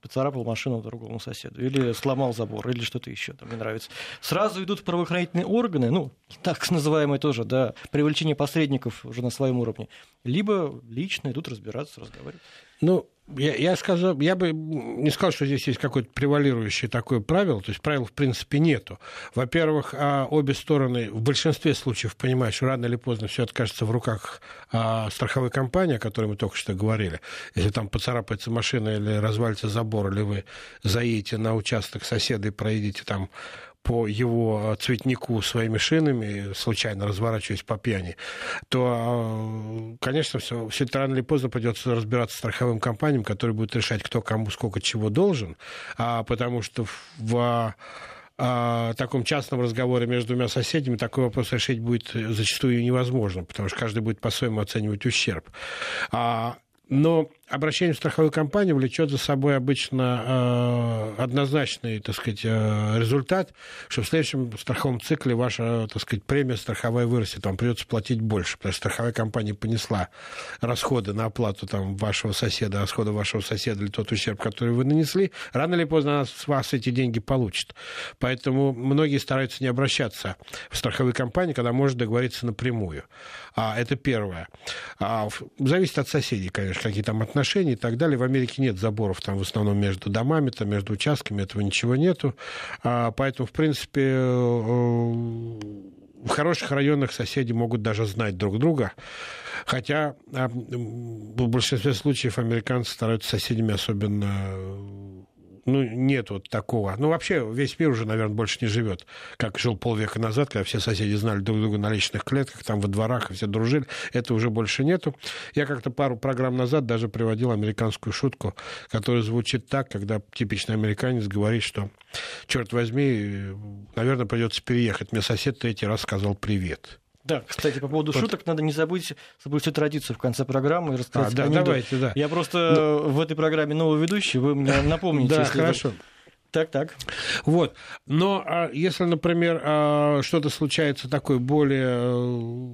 поцарапал машину другому соседу, или сломал забор, или что-то еще там не нравится. Сразу идут правоохранительные органы, ну, так называемые тоже, да, привлечение посредников уже на своем уровне. Либо лично идут разбираться, разговаривать. Ну, я, я, сказал, я бы не сказал, что здесь есть какое-то превалирующее такое правило. То есть правил, в принципе, нету. Во-первых, а обе стороны в большинстве случаев понимают, что рано или поздно все окажется в руках а, страховой компании, о которой мы только что говорили. Если там поцарапается машина или развалится забор, или вы заедете на участок соседа и проедете там по его цветнику своими шинами, случайно разворачиваясь по пьяни, то, а, конечно, все, все это рано или поздно придется разбираться с страховым компаниям, которые будут решать, кто кому сколько чего должен, а, потому что в а, таком частном разговоре между двумя соседями такой вопрос решить будет зачастую невозможно, потому что каждый будет по-своему оценивать ущерб. А, но обращение в страховую компанию влечет за собой обычно э, однозначный, так сказать, э, результат, что в следующем страховом цикле ваша, так сказать, премия страховая вырастет, вам придется платить больше, потому что страховая компания понесла расходы на оплату там, вашего соседа, расходы вашего соседа или тот ущерб, который вы нанесли, рано или поздно она с вас эти деньги получит. Поэтому многие стараются не обращаться в страховые компании, когда можно договориться напрямую. А, это первое. А, зависит от соседей, конечно, какие там отношения и так далее. В Америке нет заборов там в основном между домами, там между участками, этого ничего нету. А, поэтому, в принципе, э, в хороших районах соседи могут даже знать друг друга. Хотя а, в большинстве случаев американцы стараются с соседями особенно ну, нет вот такого. Ну, вообще, весь мир уже, наверное, больше не живет, как жил полвека назад, когда все соседи знали друг друга на личных клетках, там во дворах, все дружили. Это уже больше нету. Я как-то пару программ назад даже приводил американскую шутку, которая звучит так, когда типичный американец говорит, что, черт возьми, наверное, придется переехать. Мне сосед третий раз сказал привет. Да, кстати, по поводу вот. шуток надо не забыть соблюсти традицию в конце программы и рассказать а, да, анекдот. давайте, да. Я просто Но... Ну. в этой программе новый ведущий, вы мне (laughs) напомните. Да, хорошо. Так, так. Вот. Но а, если, например, а, что-то случается такое более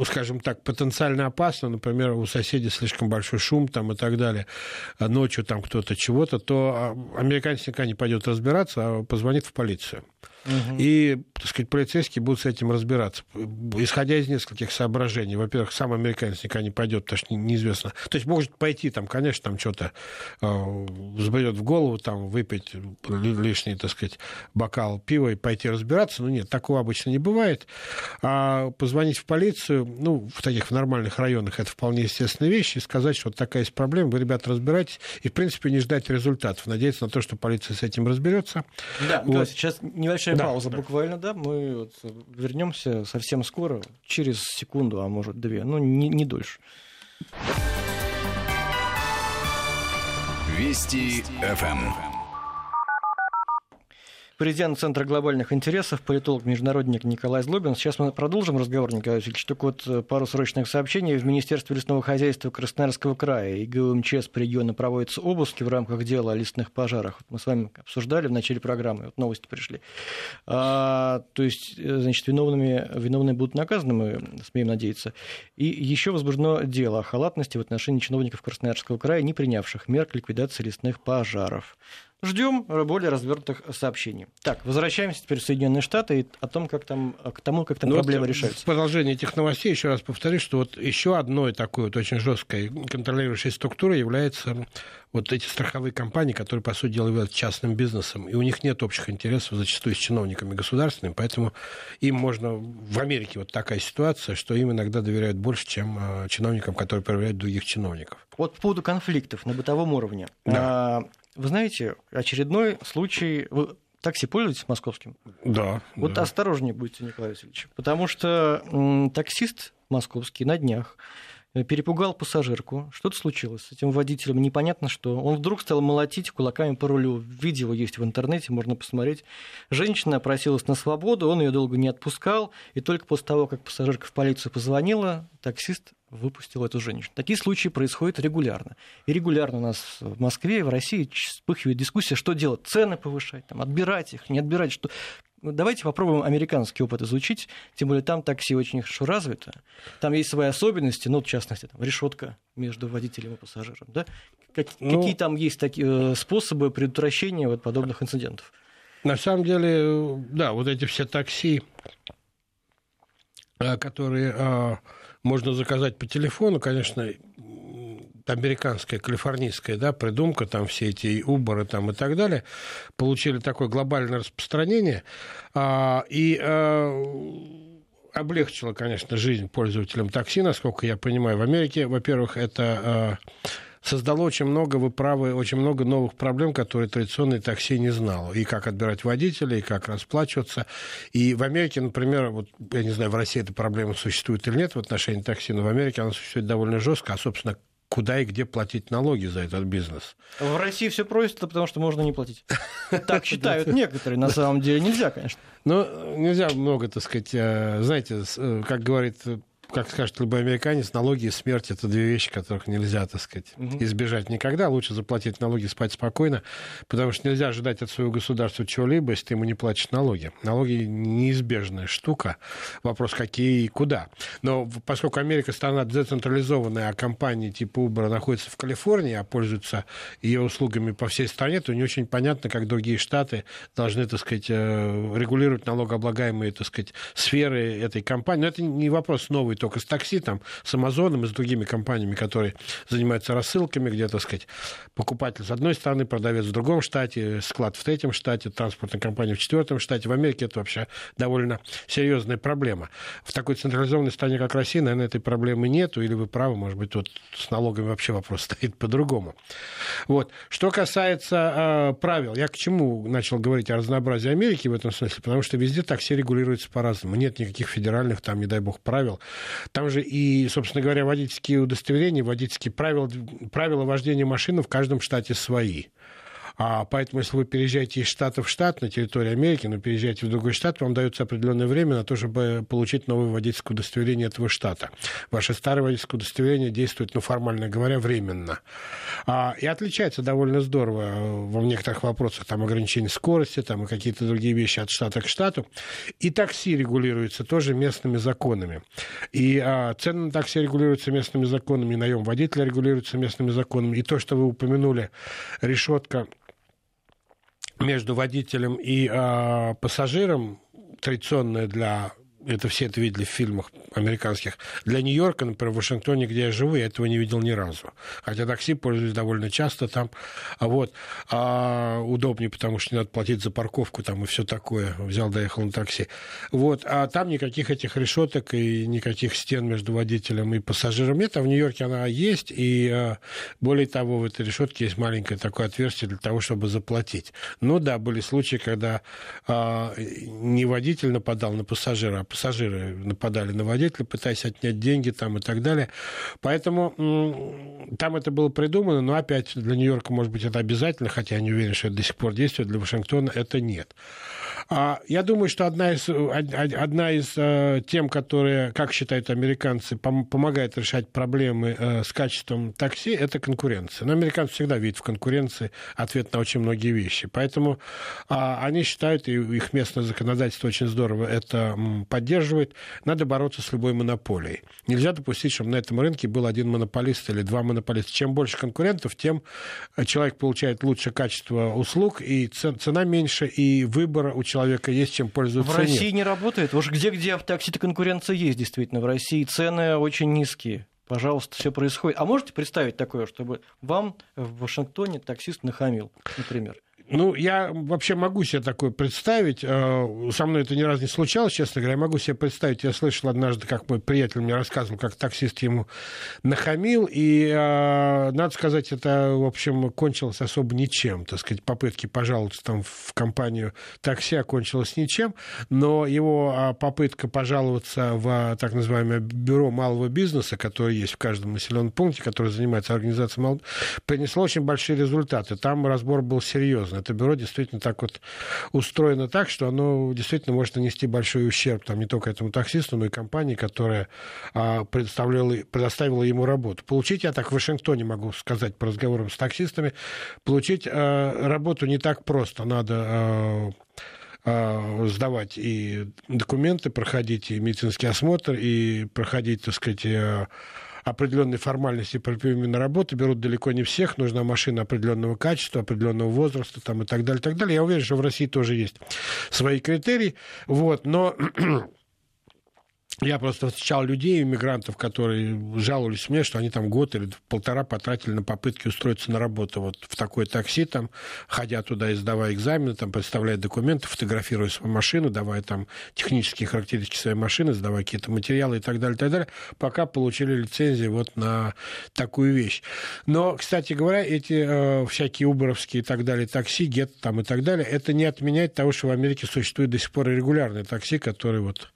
э, скажем так, потенциально опасно, например, у соседей слишком большой шум там и так далее, ночью там кто-то чего-то, то а, американец никогда не пойдет разбираться, а позвонит в полицию. Угу. И, так сказать, полицейские будут с этим разбираться, исходя из нескольких соображений. Во-первых, сам американец никогда не пойдет, потому что неизвестно. То есть может пойти, там, конечно, там что-то э, в голову, там, выпить лишний, так сказать, бокал пива и пойти разбираться. Но нет, такого обычно не бывает. А позвонить в полицию, ну, в таких в нормальных районах это вполне естественная вещь, и сказать, что вот такая есть проблема, вы, ребята, разбирайтесь, и, в принципе, не ждать результатов, надеяться на то, что полиция с этим разберется. Да, вот. сейчас небольшая небольшая да. пауза буквально, да. Мы вот вернемся совсем скоро, через секунду, а может две, ну не, не дольше. Вести ФМ. Президент Центра глобальных интересов, политолог, международник Николай Злобин. Сейчас мы продолжим разговор, Николай Васильевич. Только вот э, пару срочных сообщений. В Министерстве лесного хозяйства Красноярского края и ГУМЧС по региону проводятся обыски в рамках дела о лесных пожарах. Мы с вами обсуждали в начале программы, вот новости пришли. А, то есть, э, значит, виновными, виновные будут наказаны, мы смеем надеяться. И еще возбуждено дело о халатности в отношении чиновников Красноярского края, не принявших мер к ликвидации лесных пожаров. Ждем более развернутых сообщений. Так, возвращаемся теперь в Соединенные Штаты и о том, как там, к тому, как там ну, проблемы вот решаются. В продолжение этих новостей еще раз повторюсь, что вот еще одной такой вот очень жесткой контролирующей структурой является вот эти страховые компании, которые, по сути дела, являются частным бизнесом, и у них нет общих интересов зачастую с чиновниками государственными, поэтому им можно... В Америке вот такая ситуация, что им иногда доверяют больше, чем а, чиновникам, которые проверяют других чиновников. Вот по поводу конфликтов на бытовом уровне. Да. А, вы знаете, очередной случай... Вы такси пользуетесь московским? Да. Вот да. осторожнее будьте, Николай Васильевич. Потому что м, таксист московский на днях перепугал пассажирку. Что-то случилось с этим водителем, непонятно что. Он вдруг стал молотить кулаками по рулю. Видео есть в интернете, можно посмотреть. Женщина просилась на свободу, он ее долго не отпускал. И только после того, как пассажирка в полицию позвонила, таксист выпустил эту женщину. Такие случаи происходят регулярно. И регулярно у нас в Москве и в России вспыхивает дискуссия, что делать, цены повышать, там, отбирать их, не отбирать, что... Ну, давайте попробуем американский опыт изучить, тем более там такси очень хорошо развито, там есть свои особенности, ну, в частности, там, решетка между водителем и пассажиром, да? Как, ну, какие там есть такие э, способы предотвращения вот подобных инцидентов? На самом деле, да, вот эти все такси, э, которые э, можно заказать по телефону, конечно, американская, калифорнийская, да, придумка, там все эти Uber там и так далее, получили такое глобальное распространение, а, и а, облегчило, конечно, жизнь пользователям такси, насколько я понимаю. В Америке, во-первых, это а, создало очень много, вы правы, очень много новых проблем, которые традиционное такси не знало. И как отбирать водителей, и как расплачиваться. И в Америке, например, вот, я не знаю, в России эта проблема существует или нет в отношении такси, но в Америке она существует довольно жестко, а, собственно, куда и где платить налоги за этот бизнес. В России все просто, потому что можно не платить. (laughs) Так считают некоторые, на самом деле нельзя, конечно. Ну, нельзя много, так сказать, э, знаете, э, как говорит как скажет любой американец, налоги и смерть это две вещи, которых нельзя, так сказать, угу. избежать никогда. Лучше заплатить налоги, спать спокойно, потому что нельзя ожидать от своего государства чего-либо, если ты ему не платишь налоги. Налоги неизбежная штука. Вопрос, какие и куда. Но поскольку Америка страна децентрализованная, а компании типа Uber находятся в Калифорнии, а пользуются ее услугами по всей стране, то не очень понятно, как другие штаты должны, так сказать, э, регулировать налогооблагаемые, так сказать, сферы этой компании. Но это не вопрос новый только с такси, там, с Амазоном и с другими компаниями, которые занимаются рассылками, где, так сказать, покупатель с одной стороны, продавец в другом штате, склад в третьем штате, транспортная компания в четвертом штате. В Америке это вообще довольно серьезная проблема. В такой централизованной стране, как Россия, наверное, этой проблемы нету, или вы правы, может быть, вот с налогами вообще вопрос стоит по-другому. Вот. Что касается э, правил, я к чему начал говорить о разнообразии Америки в этом смысле, потому что везде такси регулируется по-разному. Нет никаких федеральных, там, не дай бог, правил. Там же и, собственно говоря, водительские удостоверения, водительские правила, правила вождения машины в каждом штате свои. А поэтому, если вы переезжаете из штата в штат на территории Америки, но переезжаете в другой штат, вам дается определенное время на то, чтобы получить новое водительское удостоверение этого штата. Ваше старое водительское удостоверение действует, ну, формально говоря, временно. А, и отличается довольно здорово э, во некоторых вопросах, там, ограничение скорости, там, и какие-то другие вещи от штата к штату. И такси регулируется тоже местными законами. И а, цены на такси регулируются местными законами, и наем водителя регулируется местными законами. И то, что вы упомянули, решетка между водителем и э, пассажиром, традиционная для это все это видели в фильмах американских. Для Нью-Йорка, например, в Вашингтоне, где я живу, я этого не видел ни разу. Хотя такси пользуюсь довольно часто там. А вот а удобнее, потому что не надо платить за парковку там и все такое. Взял, доехал на такси. Вот. А там никаких этих решеток и никаких стен между водителем и пассажиром нет. А в Нью-Йорке она есть. И а, более того, в этой решетке есть маленькое такое отверстие для того, чтобы заплатить. Ну да, были случаи, когда а, не водитель нападал на пассажира, а пассажиры нападали на водителя, пытаясь отнять деньги там и так далее. Поэтому там это было придумано, но опять для Нью-Йорка, может быть, это обязательно, хотя я не уверен, что это до сих пор действует, для Вашингтона это нет. А я думаю, что одна из, одна из э, тем, которые, как считают американцы, пом- помогает решать проблемы э, с качеством такси, это конкуренция. Но американцы всегда видят в конкуренции ответ на очень многие вещи. Поэтому а, они считают, и их местное законодательство очень здорово это поддерживает, надо бороться с любой монополией. Нельзя допустить, чтобы на этом рынке был один монополист или два монополиста. Чем больше конкурентов, тем человек получает лучшее качество услуг, и цена меньше, и выбора у человека есть, чем пользоваться. В России нет. не работает. Уж где-где в такси-то конкуренция есть, действительно. В России цены очень низкие. Пожалуйста, все происходит. А можете представить такое, чтобы вам в Вашингтоне таксист нахамил, например? Ну, я вообще могу себе такое представить. Э, со мной это ни разу не случалось, честно говоря. Я могу себе представить, я слышал однажды, как мой приятель мне рассказывал, как таксист ему нахамил. И, э, надо сказать, это, в общем, кончилось особо ничем. Так сказать, попытки пожаловаться там в компанию такси окончилось ничем. Но его а, попытка пожаловаться в так называемое бюро малого бизнеса, которое есть в каждом населенном пункте, которое занимается организацией малого, принесло очень большие результаты. Там разбор был серьезный серьезно. Это бюро действительно так вот устроено так, что оно действительно может нанести большой ущерб там, не только этому таксисту, но и компании, которая а, предоставляла, предоставила ему работу. Получить, я так в Вашингтоне могу сказать по разговорам с таксистами, получить а, работу не так просто. Надо а, а сдавать и документы, проходить и медицинский осмотр, и проходить, так сказать, определенные формальности на работу, берут далеко не всех, нужна машина определенного качества, определенного возраста там, и так далее, так далее. Я уверен, что в России тоже есть свои критерии, вот, но (clears throat) я просто встречал людей, иммигрантов, которые жаловались мне, что они там год или полтора потратили на попытки устроиться на работу вот в такое такси, там, ходя туда и сдавая экзамены, там, представляя документы, фотографируя свою машину, давая там технические характеристики своей машины, сдавая какие-то материалы и так далее, так далее, пока получили лицензии вот на такую вещь. Но, кстати говоря, эти э, всякие уборовские и так далее такси, гет там и так далее, это не отменяет того, что в Америке существует до сих пор регулярные такси, которые вот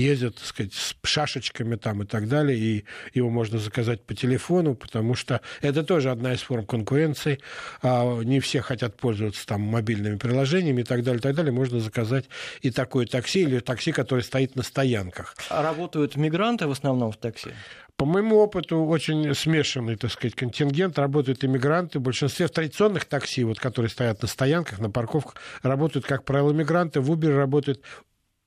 ездят, так сказать, с шашечками там и так далее, и его можно заказать по телефону, потому что это тоже одна из форм конкуренции. А не все хотят пользоваться там мобильными приложениями и так далее, и так далее. Можно заказать и такое такси, или такси, которое стоит на стоянках. А работают мигранты в основном в такси? По моему опыту, очень смешанный, так сказать, контингент. Работают иммигранты. В большинстве в традиционных такси, вот, которые стоят на стоянках, на парковках, работают, как правило, мигранты. В Uber работают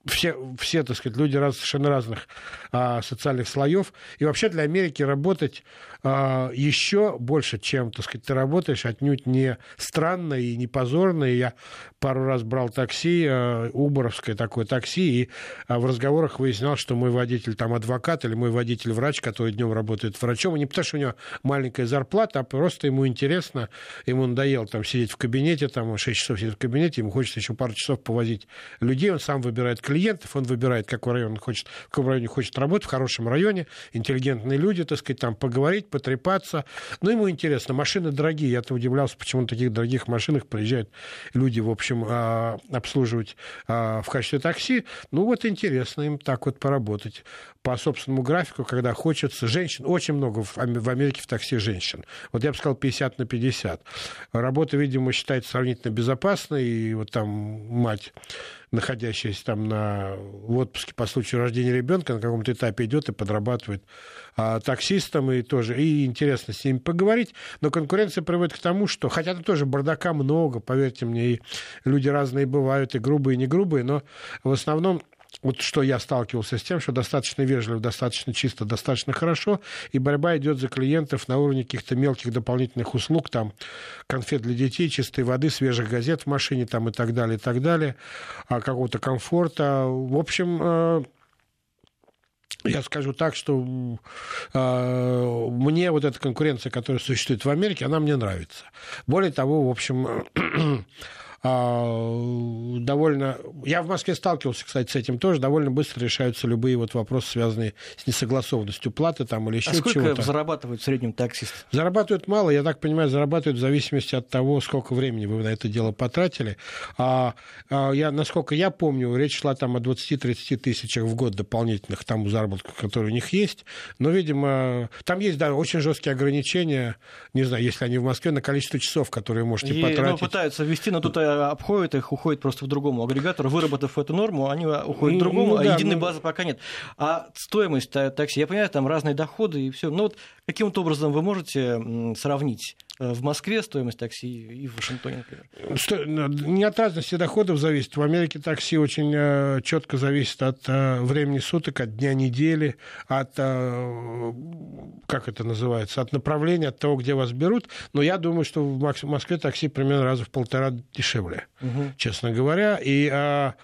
все, все, так сказать, люди раз, совершенно разных а, социальных слоев. И вообще для Америки работать а, еще больше, чем, так сказать, ты работаешь, отнюдь не странно и не позорно. И я пару раз брал такси, а, уборовское такое такси, и а, в разговорах выяснял, что мой водитель там адвокат или мой водитель врач, который днем работает врачом. И не потому, что у него маленькая зарплата, а просто ему интересно, ему надоело там сидеть в кабинете, там 6 часов сидит в кабинете, ему хочется еще пару часов повозить людей, он сам выбирает клиентов, он выбирает, какой район он хочет, в каком районе хочет работать, в хорошем районе, интеллигентные люди, так сказать, там поговорить, потрепаться. Ну, ему интересно, машины дорогие, я-то удивлялся, почему на таких дорогих машинах приезжают люди, в общем, а, обслуживать а, в качестве такси. Ну, вот интересно им так вот поработать по собственному графику, когда хочется. Женщин очень много в Америке в такси женщин. Вот я бы сказал 50 на 50. Работа, видимо, считается сравнительно безопасной, и вот там мать находящаяся там на, в отпуске по случаю рождения ребенка, на каком-то этапе идет и подрабатывает а, таксистом, и тоже, и интересно с ними поговорить, но конкуренция приводит к тому, что, хотя это тоже бардака много, поверьте мне, и люди разные бывают, и грубые, и не грубые, но в основном вот что я сталкивался с тем, что достаточно вежливо, достаточно чисто, достаточно хорошо, и борьба идет за клиентов на уровне каких-то мелких дополнительных услуг, там, конфет для детей, чистой воды, свежих газет в машине, там, и так далее, и так далее, а какого-то комфорта. В общем, э, я скажу так, что э, мне вот эта конкуренция, которая существует в Америке, она мне нравится. Более того, в общем, (clears throat) довольно... Я в Москве сталкивался, кстати, с этим тоже. Довольно быстро решаются любые вот вопросы, связанные с несогласованностью платы там или еще а сколько чего-то. зарабатывает в среднем таксист? Зарабатывают мало, я так понимаю, зарабатывают в зависимости от того, сколько времени вы на это дело потратили. А, а я, насколько я помню, речь шла там о 20-30 тысячах в год дополнительных тому заработку, который у них есть. Но, видимо, там есть, да, очень жесткие ограничения, не знаю, если они в Москве, на количество часов, которые можете И, потратить. Ну, пытаются ввести, но тут э, обходят их, уходят просто в другому агрегатору. Выработав эту норму, они уходят к другому, Ну, да, а единой ну- базы пока нет. А стоимость та- такси, я понимаю, там разные доходы и все. Но вот каким-то образом вы можете сравнить в Москве стоимость такси и в Вашингтоне, например? Ну, Не от разности доходов зависит. В Америке такси очень четко зависит от э, времени суток, от дня недели, от, э, как это называется, от направления, от того, где вас берут. Но я думаю, что в Москве такси примерно раза в полтора дешевле, Мгм. честно говоря. И а,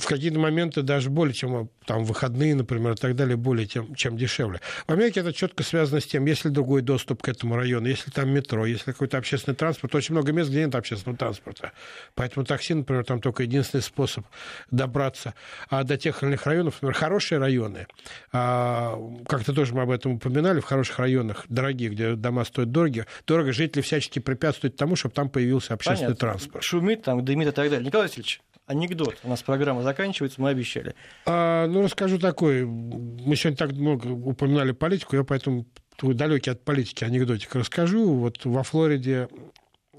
в какие-то моменты даже более чем а, там выходные, например, и так далее, более тем, чем дешевле. В Америке это четко связано с тем, есть ли другой доступ к этому району, если там метро, если какой-то общественный транспорт. Очень много мест, где нет общественного транспорта. Поэтому такси, например, там только единственный способ добраться а до тех или иных районов. Например, хорошие районы, а, как-то тоже мы об этом упоминали, в хороших районах, дорогие, где дома стоят дорого, дорого жители всячески препятствуют тому, чтобы там появился общественный Понятно. транспорт. Шумит, там, дымит и так далее. Николай Васильевич, анекдот. У нас программа заканчивается, мы обещали. А, ну, расскажу такой. Мы сегодня так много упоминали политику, я поэтому такой далекий от политики анекдотик расскажу. Вот во Флориде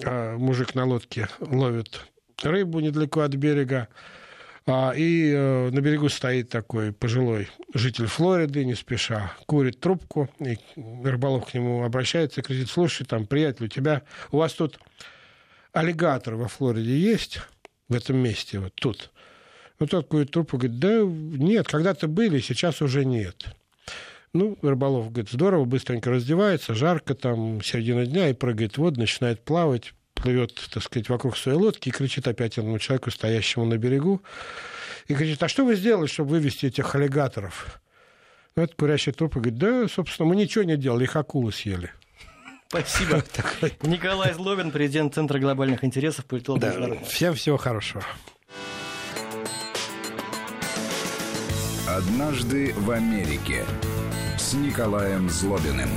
а, мужик на лодке ловит рыбу недалеко от берега. А, и э, на берегу стоит такой пожилой житель Флориды, не спеша, курит трубку, и рыболов к нему обращается и кричит, слушай, там, приятель, у тебя, у вас тут аллигатор во Флориде есть в этом месте, вот тут? Ну, тот курит трубку, говорит, да нет, когда-то были, сейчас уже нет. Ну, рыболов говорит, здорово, быстренько раздевается, жарко, там, середина дня, и прыгает в воду, начинает плавать, плывет, так сказать, вокруг своей лодки и кричит опять этому человеку, стоящему на берегу, и кричит, а что вы сделали, чтобы вывести этих аллигаторов? Ну, этот курящий труп говорит, да, собственно, мы ничего не делали, их акулы съели. Спасибо. (laughs) Николай Злобин, президент Центра глобальных интересов, политолог Да, всем всего хорошего. «Однажды в Америке» с Николаем Злобиным.